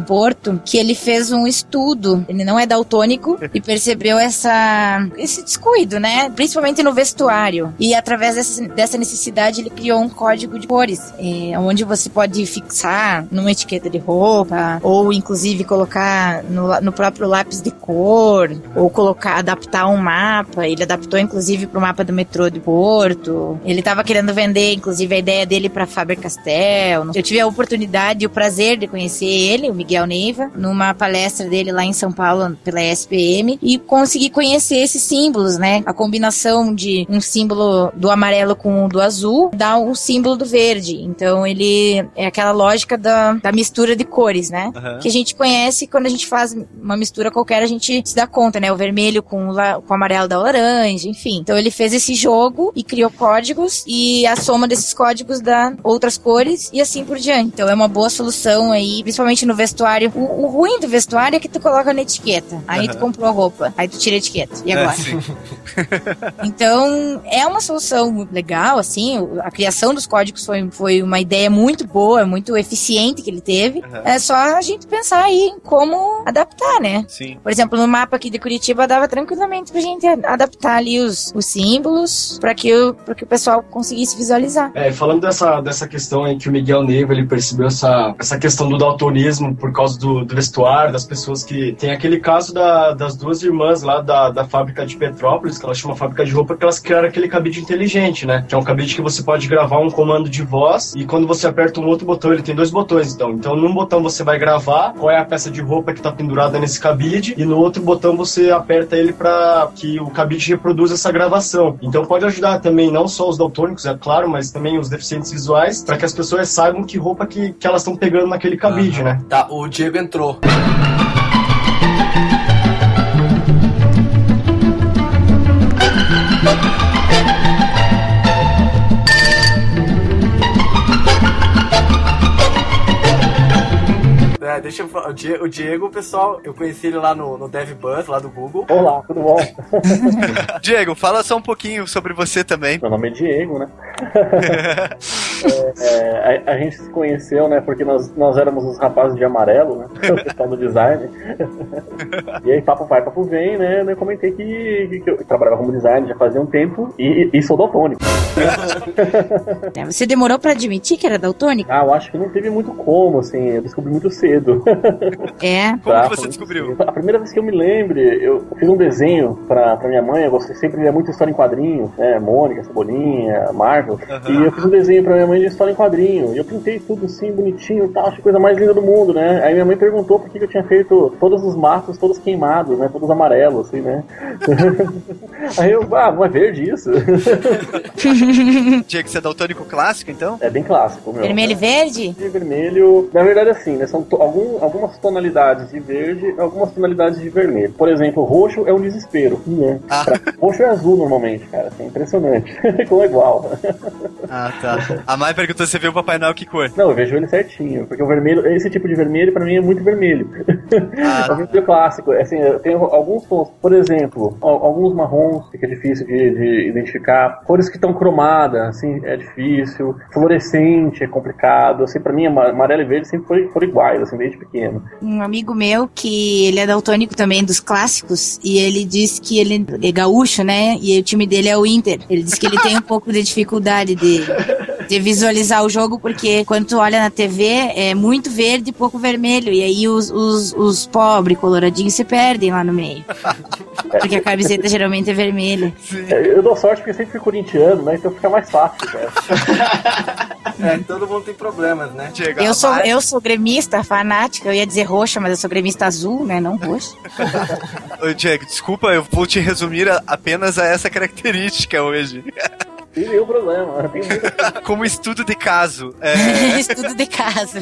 S4: Porto, que ele fez um estudo. Ele não é daltônico e percebeu essa, esse descuido, né? Principalmente no vestuário. E através dessa, dessa necessidade, ele criou um código de cores, eh, onde você pode fixar numa etiqueta de roupa, ou inclusive colocar no, no próprio lápis de cor, ou colocar, adaptar um mapa. Ele adaptou, inclusive, pro mapa do metrô de Porto. Ele tava querendo vender, inclusive, a ideia dele pra Faber-Castell. Eu tive a oportunidade e o prazer de conhecer ele, o Miguel Neiva, numa palestra dele lá em São Paulo, pela SPM, e consegui conhecer esses símbolos, né? A combinação de um símbolo do amarelo com o do azul dá um símbolo do verde. Então, ele é aquela lógica da, da mistura de cores, né?
S1: Aham.
S4: Que a gente conhece quando a gente faz uma mistura qualquer, a gente se dá conta, né? O vermelho com o, la- com o amarelo da laranja, enfim. Então ele fez esse jogo e criou códigos e a soma desses códigos dá outras cores e assim por diante. Então é uma boa solução aí, principalmente no vestuário. O, o ruim do vestuário é que tu coloca na etiqueta. Aí tu comprou a roupa, aí tu tira a etiqueta. E agora?
S1: É.
S4: Então, é uma solução legal, assim. A criação dos códigos foi, foi uma ideia muito boa, muito eficiente que ele teve.
S1: Aham.
S4: É só a gente pensar aí em como adaptar, né?
S1: Sim.
S4: Por exemplo, no mapa aqui de Curitiba dava tranquilamente pra gente adaptar ali os, os símbolos para que, o- pra que o pessoal conseguisse visualizar.
S3: É, falando dessa, dessa questão aí que o Miguel Neiva ele percebeu essa, essa questão do daltonismo por causa do, do vestuário, das pessoas que. Tem aquele caso da- das duas irmãs lá da, da fábrica de Petrópolis, que elas chamam fábrica de roupa, que elas criaram aquele cabide inteligente, né? Que é um cabide que você pode gravar um comando de voz e quando você aperta um outro botão, ele tem dois botões, então. Então, num botão você vai gravar qual é a peça de roupa que tá pendurada nesse cabide e no outro botão você aperta ele para que o cabide reproduza essa gravação. Então, pode ajudar também não só os daltônicos, é claro, mas também os deficientes visuais, para que as pessoas saibam que roupa que, que elas estão pegando naquele cabide, né?
S2: Tá, o Diego entrou. É, deixa eu falar. O Die- o Diego, pessoal, eu conheci ele lá no, no DevBuzz, lá do Google.
S9: Olá, tudo bom?
S1: Diego, fala só um pouquinho sobre você também.
S9: Meu nome é Diego, né? É, a, a gente se conheceu, né? Porque nós, nós éramos os rapazes de amarelo, né? O pessoal do design. E aí, papo vai, papo vem, né? Eu comentei que, que eu trabalhava como design já fazia um tempo e, e sou daltônico.
S4: É, Você demorou pra admitir que era daltônico?
S9: Ah, eu acho que não teve muito como, assim. Eu descobri muito cedo.
S4: É.
S1: Como
S9: Tá,
S1: que você descobriu?
S9: A primeira vez que eu me lembre, eu fiz um desenho pra, pra minha mãe, eu gostei sempre lia muito história em quadrinho, né? Mônica, Cebolinha, Marvel.
S1: Aham.
S9: E eu fiz um desenho pra minha mãe de história em quadrinho. E eu pintei tudo assim, bonitinho e tal, achei a coisa mais linda do mundo, né? Aí minha mãe perguntou por que eu tinha feito todos os matos, todos queimados, né? Todos amarelos, assim, né? Aí eu, ah, não é verde isso?
S1: Tinha que ser daltônico clássico, então?
S9: É bem clássico, meu.
S4: Vermelho e verde?
S9: de vermelho. Na verdade, assim, né? São to- algum- algumas tonalidades de verde, algumas tonalidades de vermelho. Por exemplo, roxo é um desespero. Né?
S1: Ah.
S9: Pra- Roxo é azul normalmente, cara. Assim, é impressionante. Como é igual.
S1: Ah, tá. A Mai perguntou se você viu o Papai Noel que cor.
S9: Não, eu vejo ele certinho. Porque o vermelho, esse tipo de vermelho, pra mim, é muito vermelho.
S1: Ah.
S9: é um vermelho clássico. Assim, eu tenho alguns tons. Por exemplo, al- alguns marrons, fica difícil de, de identificar. Cores que estão cromadas, assim, é difícil. Fluorescente é complicado. Assim, pra mim, ama- amarelo e verde sempre foram, foram iguais, assim, desde pequeno.
S4: Um amigo meu que ele é daltônico também dos clássicos e ele diz que ele é gaúcho, né? E o time dele é o Inter. Ele diz que ele tem um pouco de dificuldade de, de visualizar o jogo porque quando tu olha na TV é muito verde e pouco vermelho e aí os, os, os pobres coloradinhos se perdem lá no meio. Porque a camiseta geralmente é vermelha.
S9: É, Eu dou sorte porque eu sempre fui corintiano, né? Então fica mais fácil, cara.
S2: É, todo mundo tem problemas, né?
S1: Diego, a
S4: Eu sou, eu sou gremista, fanática, eu ia dizer roxa, mas eu sou gremista azul, né? Não roxa.
S1: Ô, Diego, desculpa, eu vou te resumir a- apenas a essa característica hoje.
S9: Tem nenhum problema. Tem muita...
S1: Como estudo de caso. É,
S4: Estudo de casa.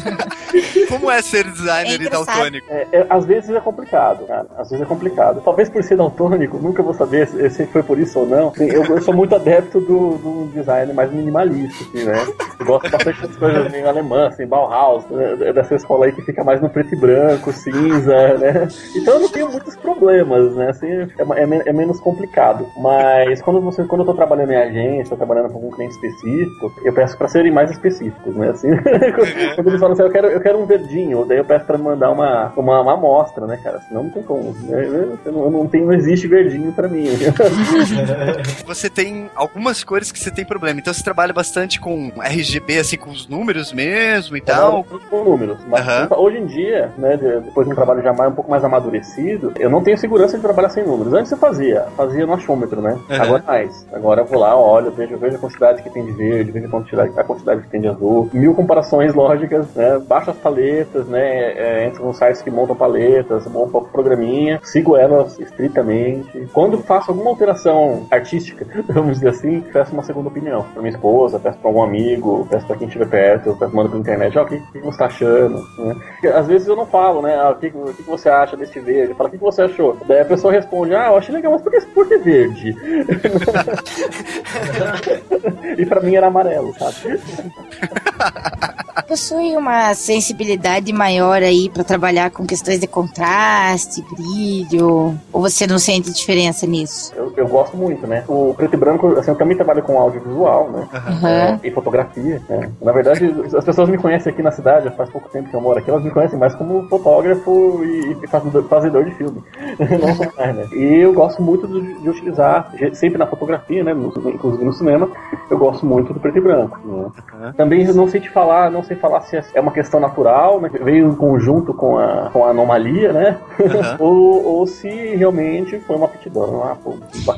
S1: como é ser designer
S4: É
S1: e daltônico?
S9: É, é, às vezes é complicado, cara. Às vezes é complicado. Talvez por ser daltônico, nunca vou saber se, se foi por isso ou não. Assim, eu, eu sou muito adepto do, do design mais minimalista, assim, né? Eu gosto bastante das coisas meio alemã, assim, Bauhaus, né? dessa escola aí que fica mais no preto e branco, cinza, né? Então eu não tenho muitos problemas, né? Assim, é, é, é menos complicado. Mas quando, você, quando eu tô trabalhando em agência, trabalhando com um cliente específico, eu peço pra serem mais específicos, né? Assim, quando eles falam assim, eu quero, eu quero um verdinho, daí eu peço pra mandar uma, uma, uma amostra, né, cara? Senão não tem como. Né? Eu não, não, tem, não existe verdinho pra mim.
S1: você tem algumas cores que você tem problema, então você trabalha bastante com RGB, assim, com os números mesmo e tal.
S9: Com números. Mas uhum. hoje em dia, né, depois de um trabalho já mais, um pouco mais amadurecido, eu não tenho segurança de trabalhar sem números. Antes eu fazia, fazia no achômetro, né? Uhum. Agora mais. Agora eu vou lá, olho, vejo, vejo a quantidade que tem de verde, vejo a quantidade, a quantidade que tem de azul, mil comparações lógicas, né? Baixo as paletas, né? É, entro nos sites que montam paletas, monto um programinha, sigo elas estritamente. Quando faço alguma alteração artística, vamos dizer assim, peço uma segunda opinião. Pra minha esposa, peço pra algum amigo, peço pra quem estiver perto, peço, mando pela internet, ó, oh, o que, que você tá achando? Né? Às vezes eu não falo, né? Ah, o, que, o que você acha desse verde? Fala, o que você achou? Daí a pessoa responde, ah, eu achei legal, mas por que, por que verde? e pra mim era amarelo, sabe?
S4: Possui uma sensibilidade maior aí para trabalhar com questões de contraste, brilho? Ou você não sente diferença nisso?
S9: Eu, eu gosto muito, né? O preto e branco, assim, eu também trabalho com audiovisual, né? Uhum. É, e fotografia, né? Na verdade, as pessoas me conhecem aqui na cidade, faz pouco tempo que eu moro aqui, elas me conhecem mais como fotógrafo e, e fazedor, de filme. não como mais, né? E eu gosto muito de, de, utilizar, sempre na fotografia, né? No, inclusive no cinema, eu gosto muito do preto e branco. Né? Uhum. Também não sei te falar, não sei falar se é uma questão natural, né? Veio em conjunto com a, com a anomalia, né? Uhum. ou, ou se realmente foi uma aptidão. Ah, pô,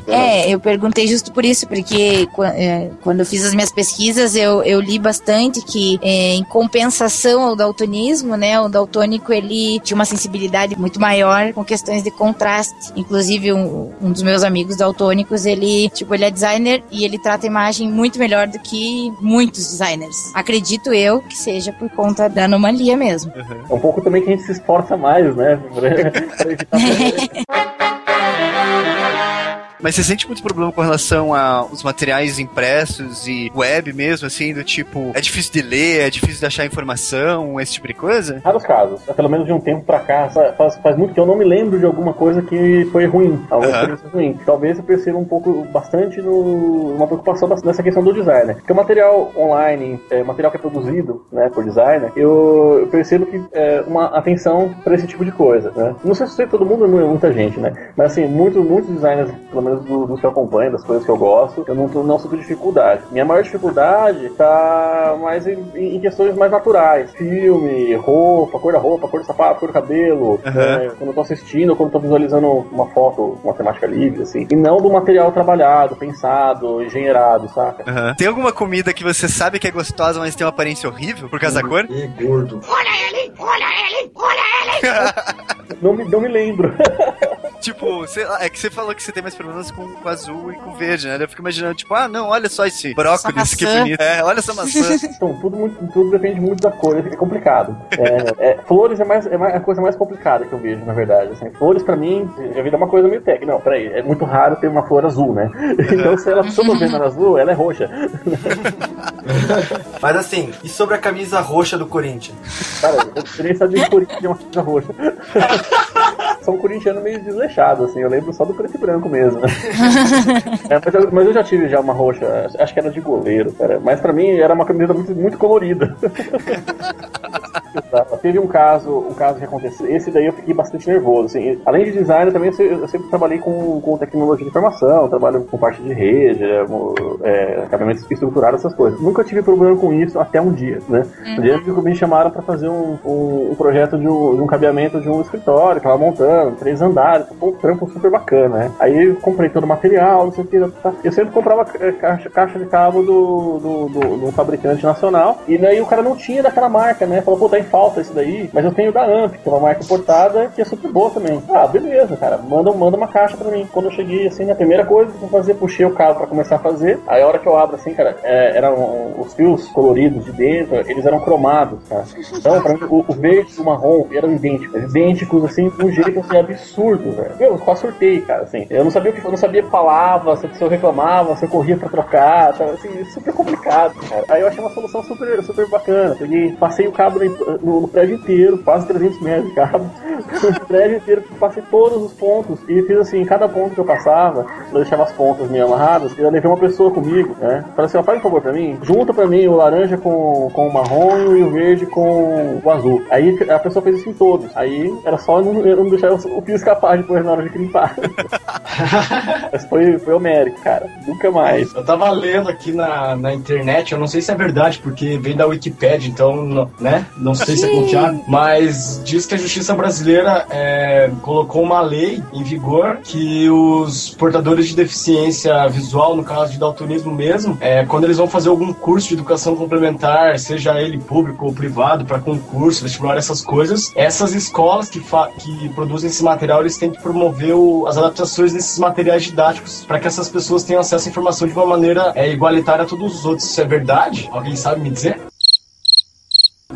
S4: é, eu perguntei justo por isso, porque é, quando eu fiz as minhas pesquisas, eu, eu li bastante que, é, em compensação ao daltonismo, né? O daltônico ele tinha uma sensibilidade muito maior com questões de contraste. Inclusive, um, um dos meus amigos daltônicos, ele, tipo, ele é designer e ele trata a imagem muito melhor do que muitos designers. Acredito eu que seja por conta da anomalia mesmo.
S9: Uhum. É um pouco também que a gente se esforça mais, né? pra evitar
S1: Mas você sente muito problema com relação aos materiais impressos e web mesmo, assim, do tipo, é difícil de ler, é difícil de achar informação, esse tipo de coisa?
S9: Raros casos. Pelo menos de um tempo pra cá, faz, faz muito que eu não me lembro de alguma coisa que foi ruim, alguma uhum. experiência ruim. Talvez eu perceba um pouco, bastante, no, uma preocupação nessa questão do designer. Porque o material online, é, material que é produzido, né, por designer, eu, eu percebo que é, uma atenção para esse tipo de coisa, né? Não sei se todo mundo, muita gente, né? Mas assim, muito, muitos designers, pelo menos do, dos que eu acompanho, das coisas que eu gosto, eu não, não sinto dificuldade. Minha maior dificuldade tá mais em, em, questões mais naturais. Filme, roupa, cor da roupa, cor do sapato, cor do cabelo. Uhum. É, quando eu tô assistindo, quando eu tô visualizando uma foto, uma temática livre, assim. E não do material trabalhado, pensado, engenheirado, saca?
S1: Uhum. Tem alguma comida que você sabe que é gostosa, mas tem uma aparência horrível por causa da cor?
S3: E gordo.
S5: Olha ele! Olha ele! Olha ele!
S9: não, me, não me lembro.
S1: tipo, é que você falou que você tem mais problemas com, com azul e com verde, né? Eu fico imaginando, tipo, ah, não, olha só esse brócolis, que bonito. É, olha essa maçã.
S9: então, tudo, muito, tudo depende muito da cor, é complicado. É, é, flores é, mais, é mais, a coisa mais complicada que eu vejo, na verdade. Assim, flores, pra mim, já vi uma coisa meio técnica. Não, peraí, é muito raro ter uma flor azul, né? Então, se ela tô vendo ela azul, ela é roxa.
S2: Mas assim, e sobre a camisa roxa do Corinthians?
S9: Cara, eu teria saber o Corinthians tem uma camisa roxa. São um corintiano meio desleixado, assim. Eu lembro só do preto e branco mesmo. é, mas, eu, mas, eu, já tive já uma roxa, acho que era de goleiro, cara. Mas pra mim era uma camiseta muito, muito colorida. Teve um caso, um caso que aconteceu. Esse daí eu fiquei bastante nervoso. Assim. Além de design, também eu sempre trabalhei com, com tecnologia de informação, trabalho com parte de rede, é, é acabamentos estruturados, essas coisas. Nunca tive problema com isso até um dia, né? Uhum. Um dia que me chamaram para fazer um, um, um projeto de um, de um, cabeamento de um escritório, que tava montando, três andares, um trampo super bacana, né? Aí eu comprei todo o material, não sei o que. Tá. Eu sempre comprava é, caixa, caixa de cabo do, do, do, do fabricante nacional, e daí o cara não tinha daquela marca, né? Falou, pô, tá em falta isso daí, mas eu tenho da AMP, que é uma marca importada que é super boa também. Ah, beleza, cara, manda, manda uma caixa pra mim. Quando eu cheguei, assim, a primeira coisa que eu fazer, puxei o cabo pra começar a fazer. Aí a hora que eu abro, assim, cara, é, eram os fios coloridos de dentro, eles eram cromados, cara. Então, pra mim, o, o verde e o marrom eram idênticos, idênticos, assim, de um jeito assim, absurdo, velho. Eu quase surtei, cara, assim. Eu não sabia o que eu não sabia falava, se eu reclamava, se eu corria pra trocar, sabe? assim, super complicado, cara. Aí eu achei uma solução super, super bacana. Peguei, passei o cabo no, no, prédio inteiro, quase 300 metros de cabo. o prédio inteiro, passei todos os pontos e fiz assim, cada ponto que eu passava, eu deixava as pontas meio amarradas e eu levei uma pessoa comigo, né? Falei assim, ó, faz um favor pra mim, junta pra mim o laranja com, com o marrom e o verde com o azul. Aí a pessoa fez isso em todos. Aí era só eu não, não deixar o fio escapar depois na hora de limpar. Mas foi, foi homérico, cara. Nunca mais.
S3: Eu tava lendo aqui na, na internet, eu não sei se é verdade, porque vem da Wikipedia, então, não- né? Não sei se é confiável, mas diz que a justiça brasileira é, colocou uma lei em vigor que os portadores de deficiência visual, no caso de daltonismo mesmo, é, quando eles vão fazer algum curso de educação complementar, seja ele público ou privado, para concurso, vestibular, essas coisas, essas escolas que, que produzem esse material, eles têm que promover o- as adaptações desses materiais didáticos para que essas pessoas tenham acesso à informação de uma maneira é, igualitária a todos os outros. Isso é verdade? Alguém sabe me dizer?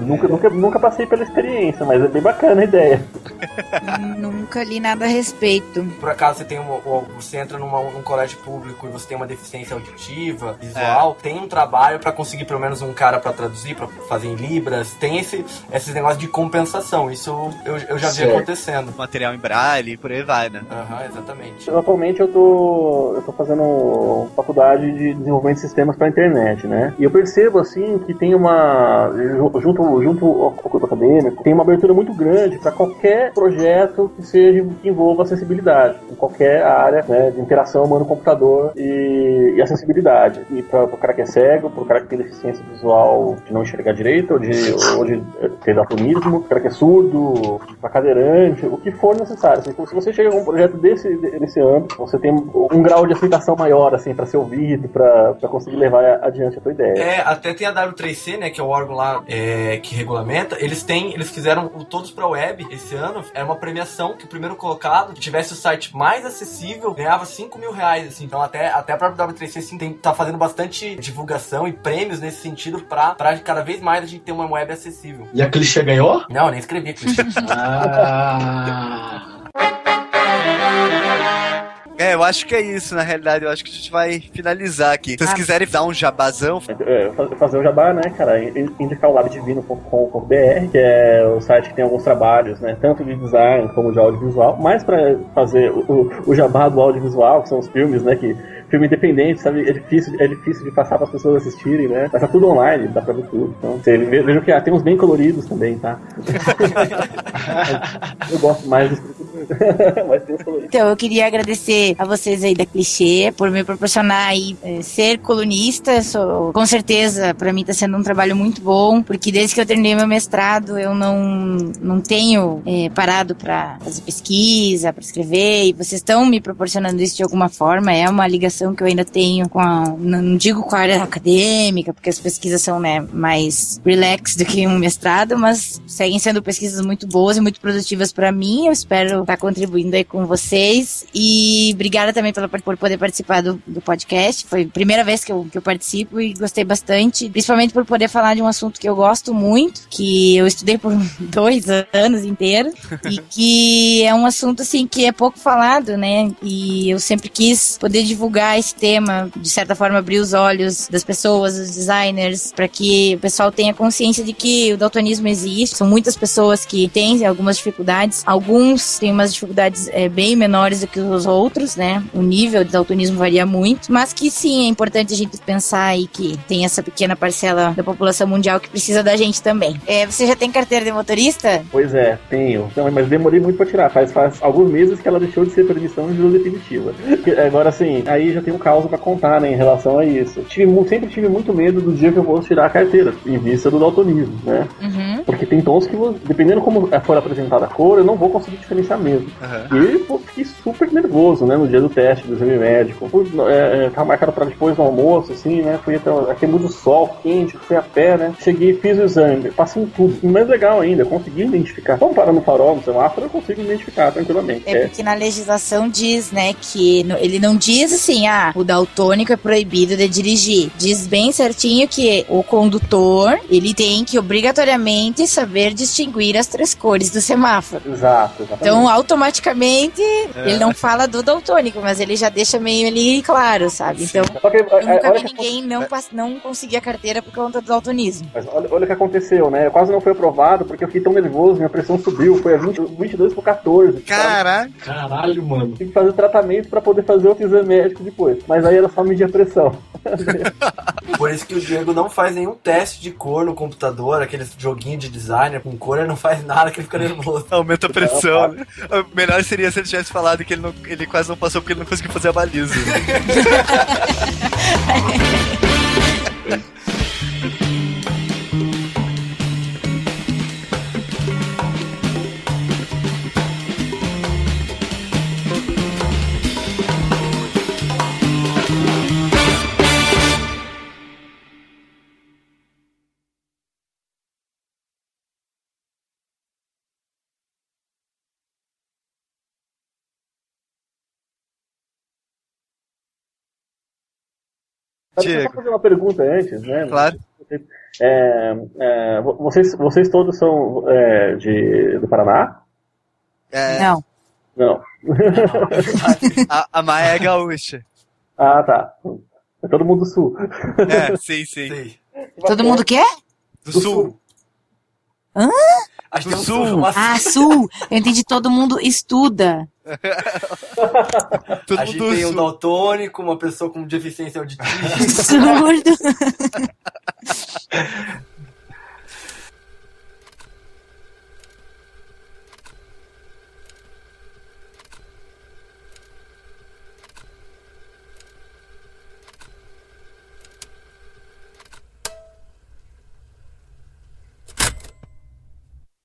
S9: Nunca, nunca, nunca passei pela experiência, mas é bem bacana a ideia.
S4: Nunca li nada a respeito.
S2: Por acaso você tem uma, você entra numa- num colégio público e você tem uma deficiência auditiva, visual, tem um trabalho pra conseguir pelo menos um cara pra traduzir, pra fazer em libras, tem esse esses negócios de compensação. Isso eu, eu já vi
S3: Certo.
S2: acontecendo.
S1: Material em braille, por aí vai, né?
S2: Aham, exatamente.
S9: Atualmente eu tô, eu tô fazendo faculdade de desenvolvimento de sistemas para internet, né? E eu percebo assim que tem uma ju- junto junto ao grupo acadêmico tem uma abertura muito grande para qualquer projeto que seja que envolva acessibilidade em qualquer área né, de interação humano-computador e, e acessibilidade. E para o cara que é cego, para o cara que tem deficiência visual de não enxergar direito ou de, ou de ter daltonismo, para cara que é surdo, para cadeirante, o que for necessário. Assim, se você chega com um projeto desse, desse âmbito, você tem um grau de aceitação maior assim para ser ouvido, para conseguir levar adiante a tua ideia.
S2: É, até tem a W3C, né, que é o órgão lá é, que regulamenta. Eles têm, eles fizeram o Todos pra Web esse ano. Era uma premiação que o primeiro colocado que tivesse o site mais acessível ganhava 5 mil reais. Assim. Então até, até a própria W3C assim, tem, tá fazendo bastante divulgação e prêmios nesse sentido pra, pra cada vez mais a gente ter uma web acessível.
S3: E a clichê ganhou?
S2: Não, eu nem escrevi clichê.
S3: Ah.
S1: É, eu acho que é isso, na realidade. Eu acho que a gente vai finalizar aqui. Se vocês quiserem dar um jabazão,
S9: É, fa- fazer o jabá, né, cara? In- Indicar o labdivino.com.br, que é o site que tem alguns trabalhos, né? Tanto de design como de audiovisual. Mais pra fazer o, o, o jabá do audiovisual, que são os filmes, né? Que filme independente, sabe? É difícil, é difícil de passar para as pessoas assistirem, né? Mas tá tudo online, dá pra ver tudo. Então, você que ah, tem uns bem coloridos também, tá? Eu gosto mais dos mas tem uns coloridos.
S4: Então, eu queria agradecer a vocês aí da Clichê por me proporcionar aí eh, ser colunista. Sou, com certeza, para mim tá sendo um trabalho muito bom, porque desde que eu terminei meu mestrado, eu não, não tenho eh, parado para fazer pesquisa, para escrever, e vocês estão me proporcionando isso de alguma forma. É uma ligação que eu ainda tenho com a, não não digo com a área acadêmica, porque as pesquisas são né, mais relax do que um mestrado, mas seguem sendo pesquisas muito boas e muito produtivas para mim. Eu espero estar contribuindo aí com vocês. E obrigada também pela, por poder participar do, do podcast. Foi a primeira vez que eu, que eu participo e gostei bastante, principalmente por poder falar de um assunto que eu gosto muito, que eu estudei por dois anos inteiros, e que é um assunto assim que é pouco falado, né? E eu sempre quis poder divulgar esse tema, de certa forma abrir os olhos das pessoas, dos designers, para que o pessoal tenha consciência de que o daltonismo existe. São muitas pessoas que têm algumas dificuldades, alguns têm umas dificuldades é, bem menores do que os outros, né? O nível de daltonismo varia muito, mas que sim, é importante a gente pensar aí que tem essa pequena parcela da população mundial que precisa da gente também. É, você já tem carteira de motorista?
S9: Pois é, tenho. Não, mas demorei muito pra tirar. Faz, faz alguns meses que ela deixou de ser permissão de uso definitiva. Agora, assim, aí já tem um caos pra contar, né, em relação a isso. Tive, sempre tive muito medo do dia que eu vou tirar a carteira, em vista do daltonismo, né?
S4: Uhum.
S9: Porque tem tons que, dependendo como for apresentada a cor, eu não vou conseguir diferenciar mesmo. E pô, fiquei super nervoso, né, no dia do teste do exame médico. Fui, é, é, tava marcado pra depois do almoço, assim, né? Fui até aqui é muito sol, quente, fui a pé, né? Cheguei, fiz o exame, passei em tudo. E mais legal ainda, consegui identificar. Vamos parar no farol, no semáforo, eu consigo identificar tranquilamente.
S4: É porque na legislação diz, né, que no- ele não diz assim, ah, o daltônico é proibido de dirigir. Diz bem certinho que o condutor, ele tem que obrigatoriamente saber distinguir as três cores do semáforo.
S9: Exato, exatamente.
S4: Então, automaticamente, ele não fala do daltônico, mas ele já deixa meio ali claro, sabe? Então,
S9: Só que, é,
S4: eu nunca
S9: olha
S4: vi
S9: que-
S4: ninguém não, pass- não conseguir a carteira por conta do daltonismo.
S9: Mas olha, olha o que aconteceu, né? Quase não foi aprovado porque eu fiquei tão nervoso, minha pressão subiu, foi a 20, 22 por 14. sabe?
S1: Caraca.
S3: Caralho, mano.
S9: Tive que fazer tratamento pra poder fazer outro exame médico depois. Mas aí era só medir a pressão.
S2: Por isso que o Diego não faz nenhum teste de cor no computador, aqueles joguinhos de designer com cor, ele não faz nada que ele fica nervoso.
S1: Aumenta a pressão, né? O melhor seria se ele tivesse falado que ele, não, ele quase não passou porque ele não conseguiu fazer a baliza.
S9: Deixa eu só fazer uma pergunta antes, né?
S1: Claro.
S9: É, é, vo- vocês, vocês todos são é, de, do Paraná?
S1: É,
S4: Não.
S9: Não.
S1: a, a Maia é gaúcha.
S9: ah, tá. É todo mundo do sul.
S1: É, sim, sim.
S2: Sei.
S4: Todo mundo quer?
S1: Do,
S9: Do
S1: sul.
S9: sul.
S4: Hã?
S2: Acho que
S1: Do
S2: tem um
S1: sul.
S2: sul.
S4: Ah, sul. Eu entendi, todo mundo estuda.
S1: Todo
S2: a gente tem um
S1: sul.
S2: daltônico, uma pessoa com deficiência auditiva.
S4: Surdo.